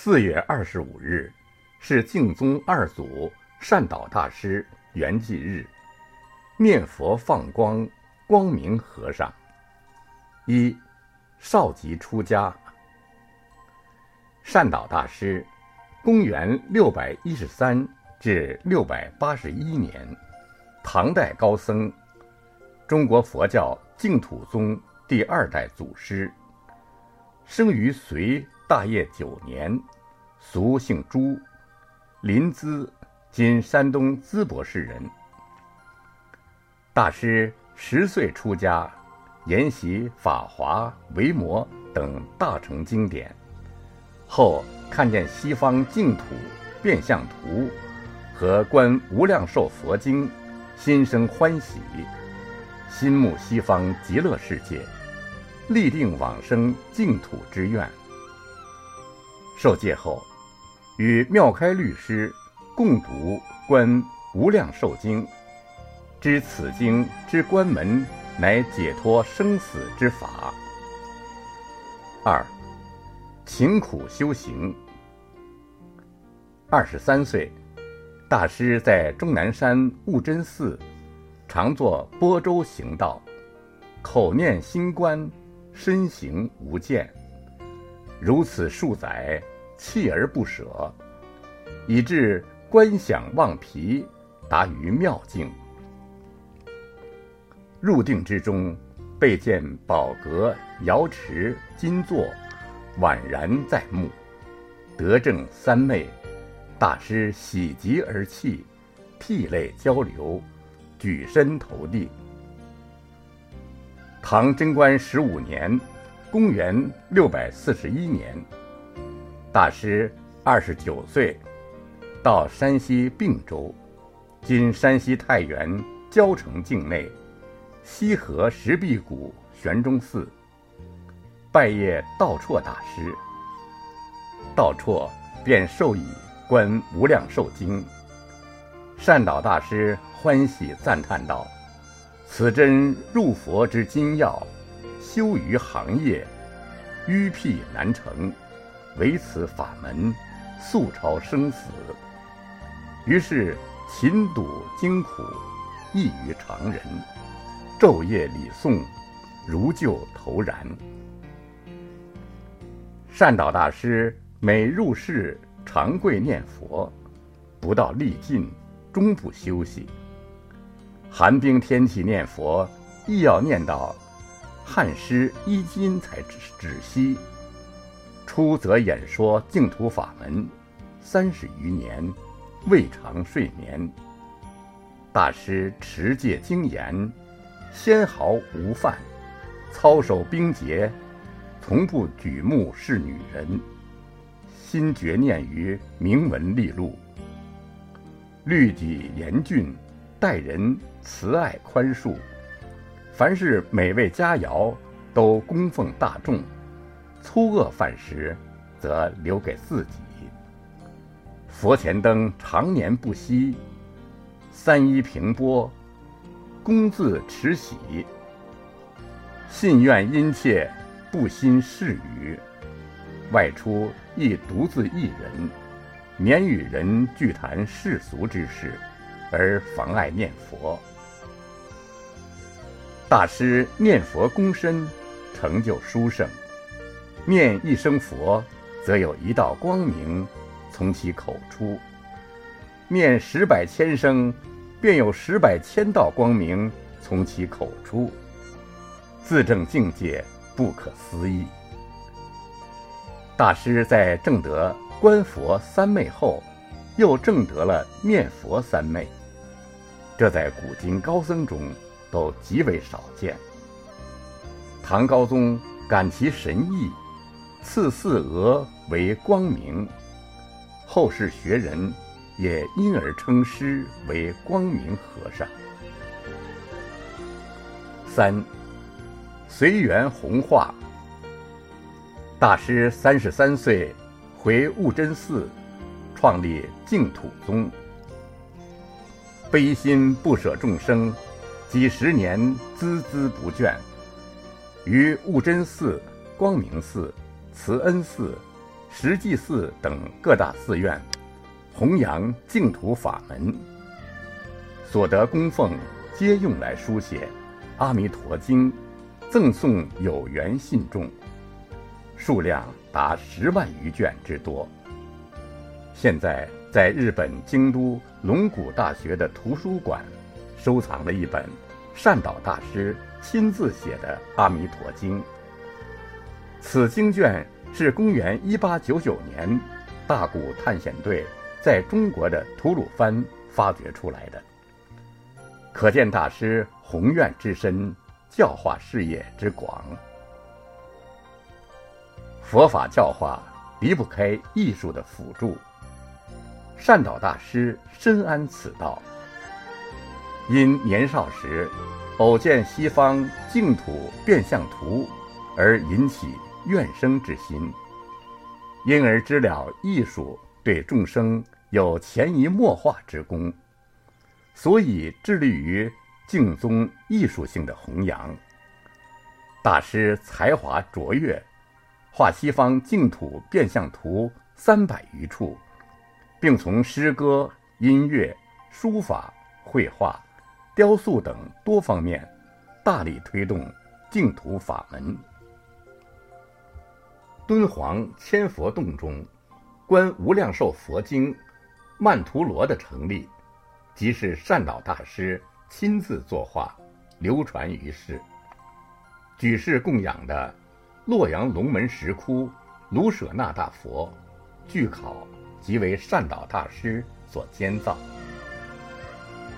四月二十五日是净宗二祖善导大师圆寂日，念佛放光，光明和尚。一，少吉出家。善导大师，公元六百一十三至六百八十一年，唐代高僧，中国佛教净土宗第二代祖师。生于隋大业九年，俗姓朱，临淄（今山东淄博市）人。大师十岁出家，研习《法华》《维摩》等大乘经典，后看见西方净土变相图和《观无量寿佛经》，心生欢喜，心慕西方极乐世界。立定往生净土之愿。受戒后，与妙开律师共读《观无量寿经》，知此经之关门乃解脱生死之法。二，勤苦修行。二十三岁，大师在终南山悟真寺，常作波舟行道，口念心观。身行无间，如此数载，锲而不舍，以致观想忘疲，达于妙境。入定之中，备见宝阁瑶池金座，宛然在目，得正三昧。大师喜极而泣，涕泪交流，举身投地。唐贞观十五年，公元六百四十一年，大师二十九岁，到山西并州（今山西太原交城境内）西河石壁谷玄中寺，拜谒道绰大师。道绰便授以《观无量寿经》，善导大师欢喜赞叹道。此真入佛之金要，修于行业，迂辟难成，唯此法门，速超生死。于是勤读经苦，异于常人，昼夜礼诵，如旧投然。善导大师每入室，长跪念佛，不到力尽，终不休息。寒冰天气念佛，亦要念到汗湿衣襟才止止息。出则演说净土法门，三十余年，未尝睡眠。大师持戒精严，纤毫无犯，操守冰洁，从不举目视女人，心绝念于铭文利禄，律己严峻。待人慈爱宽恕，凡是美味佳肴，都供奉大众；粗恶饭食，则留给自己。佛前灯常年不熄，三衣平波，恭自持喜。信愿殷切，不心事语。外出亦独自一人，免与人聚谈世俗之事。而妨碍念佛。大师念佛功深，成就殊胜。念一声佛，则有一道光明从其口出；念十百千声，便有十百千道光明从其口出。自证境界不可思议。大师在证得观佛三昧后，又证得了念佛三昧。这在古今高僧中都极为少见。唐高宗感其神异，赐四额为光明，后世学人也因而称师为光明和尚。三，随缘弘化。大师三十三岁，回悟真寺，创立净土宗。悲心不舍众生，几十年孜孜不倦，于悟真寺、光明寺、慈恩寺、石祭寺等各大寺院，弘扬净土法门，所得供奉皆用来书写《阿弥陀经》，赠送有缘信众，数量达十万余卷之多。现在在日本京都龙谷大学的图书馆，收藏了一本善导大师亲自写的《阿弥陀经》。此经卷是公元一八九九年大古探险队在中国的吐鲁番发掘出来的，可见大师宏愿之深，教化事业之广。佛法教化离不开艺术的辅助，善导大师深谙此道，因年少时偶见西方净土变相图，而引起。怨生之心，因而知了艺术对众生有潜移默化之功，所以致力于净宗艺术性的弘扬。大师才华卓越，画西方净土变相图三百余处，并从诗歌、音乐、书法、绘画、雕塑等多方面大力推动净土法门。敦煌千佛洞中，《观无量寿佛经》曼陀罗的成立，即是善导大师亲自作画，流传于世。举世供养的洛阳龙门石窟卢舍那大佛，据考即为善导大师所建造。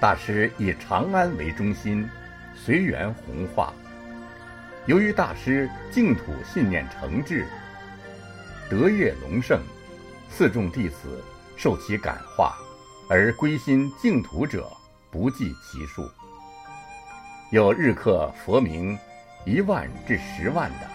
大师以长安为中心，随缘弘化。由于大师净土信念诚挚。德业隆盛，四众弟子受其感化，而归心净土者不计其数。有日刻佛名一万至十万的，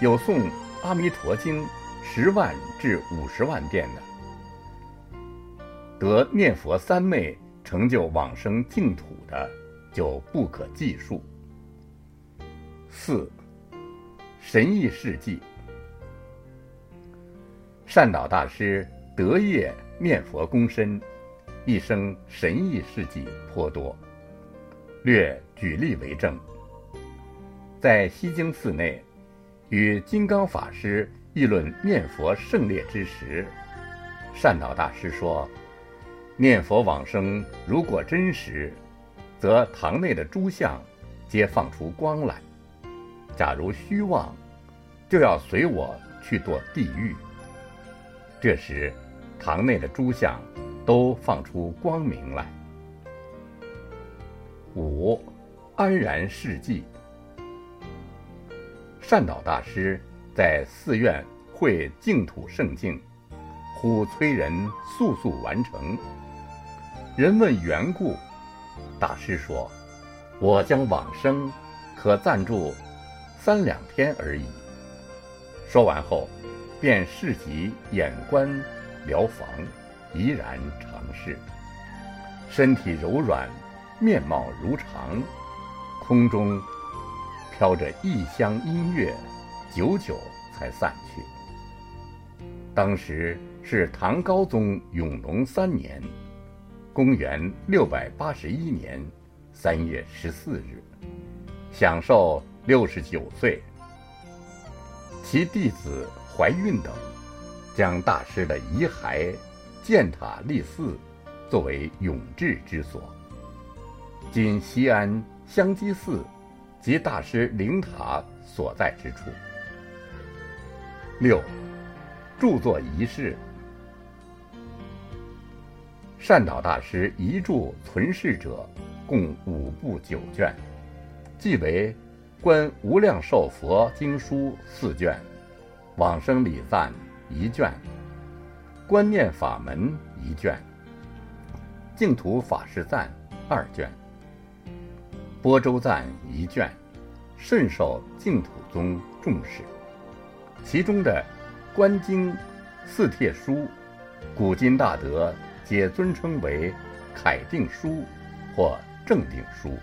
有诵《阿弥陀经》十万至五十万遍的，得念佛三昧成就往生净土的，就不可计数。四神异事迹。善导大师德业念佛功深，一生神异事迹颇多。略举例为证：在西京寺内，与金刚法师议论念佛胜劣之时，善导大师说：“念佛往生如果真实，则堂内的诸相皆放出光来；假如虚妄，就要随我去堕地狱。”这时，堂内的诸相都放出光明来。五，安然事迹。善导大师在寺院会净土圣境，呼催人速速完成。人问缘故，大师说：“我将往生，可暂住三两天而已。”说完后。便视及眼观疗房，怡然长逝。身体柔软，面貌如常，空中飘着异香音乐，久久才散去。当时是唐高宗永隆三年，公元六百八十一年三月十四日，享寿六十九岁。其弟子。怀孕等，将大师的遗骸建塔立寺，作为永志之所。今西安香积寺即大师灵塔所在之处。六，著作遗事。善导大师遗著存世者共五部九卷，即为《观无量寿佛经书》四卷。往生礼赞一卷，观念法门一卷，净土法师赞二卷，波州赞一卷，甚受净土宗重视。其中的观经四帖书，古今大德皆尊称为楷定书或正定书，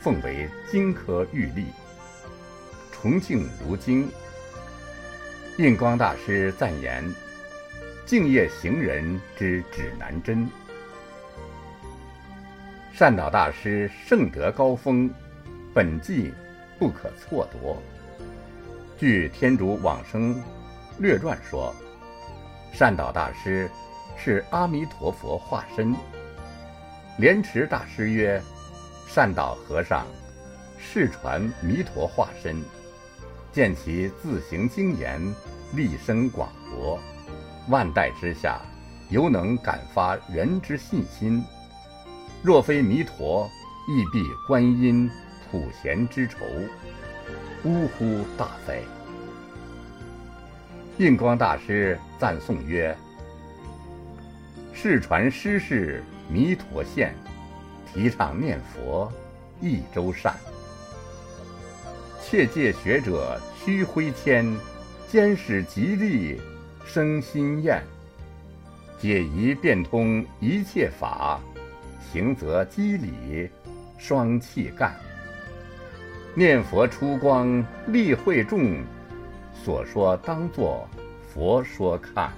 奉为经科玉历。重庆如经。印光大师赞言：“敬业行人之指南针。”善导大师圣德高峰，本纪不可错夺。据天竺往生略传说，善导大师是阿弥陀佛化身。莲池大师曰：“善导和尚世传弥陀化身，见其自行精严，立声广博，万代之下，犹能感发人之信心。若非弥陀，亦必观音普贤之仇。”呜呼！大哉！印光大师赞颂曰：“世传师事弥陀现，提倡念佛益周善。切戒学者须挥谦，兼使吉利生心厌。解疑变通一切法，行则机理双气干。”念佛出光利会众，所说当作佛说看。